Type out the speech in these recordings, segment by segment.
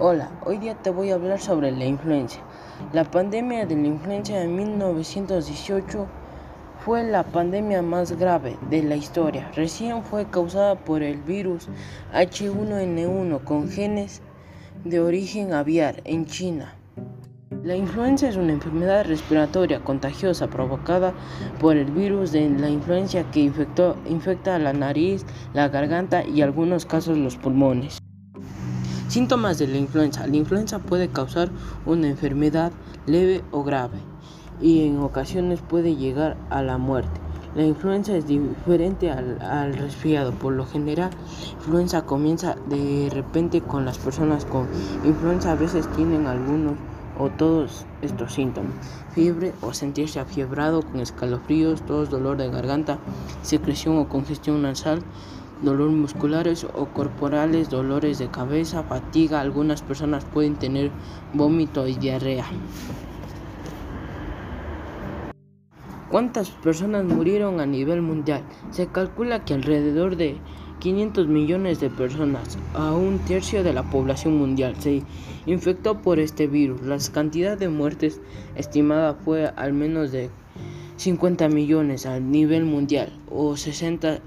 Hola, hoy día te voy a hablar sobre la influenza. La pandemia de la influenza de 1918 fue la pandemia más grave de la historia. Recién fue causada por el virus H1N1 con genes de origen aviar en China. La influenza es una enfermedad respiratoria contagiosa provocada por el virus de la influenza que infecta la nariz, la garganta y en algunos casos los pulmones. Síntomas de la influenza. La influenza puede causar una enfermedad leve o grave y en ocasiones puede llegar a la muerte. La influenza es diferente al, resfriado. Por lo general, influenza comienza de repente con las personas con influenza. A veces tienen algunos o todos estos síntomas. Fiebre o sentirse afiebrado con escalofríos, tos, dolor de garganta, secreción o congestión nasal dolores musculares o corporales, dolores de cabeza, fatiga. Algunas personas pueden tener vómito y diarrea. ¿Cuántas personas murieron a nivel mundial? Se calcula que alrededor de 500 millones de personas, a un tercio de la población mundial, se infectó por este virus. La cantidad de muertes estimada fue al menos de 50 millones a nivel mundial o 60,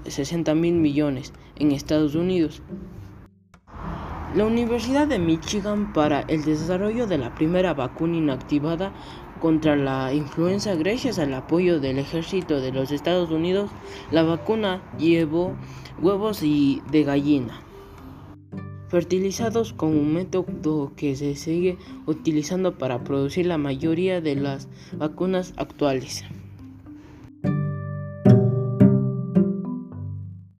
mil millones en Estados Unidos. La Universidad de Michigan para el desarrollo de la primera vacuna inactivada contra la influenza gracias al apoyo del ejército de los Estados Unidos, la vacuna llevó huevos y de gallina fertilizados con un método que se sigue utilizando para producir la mayoría de las vacunas actuales.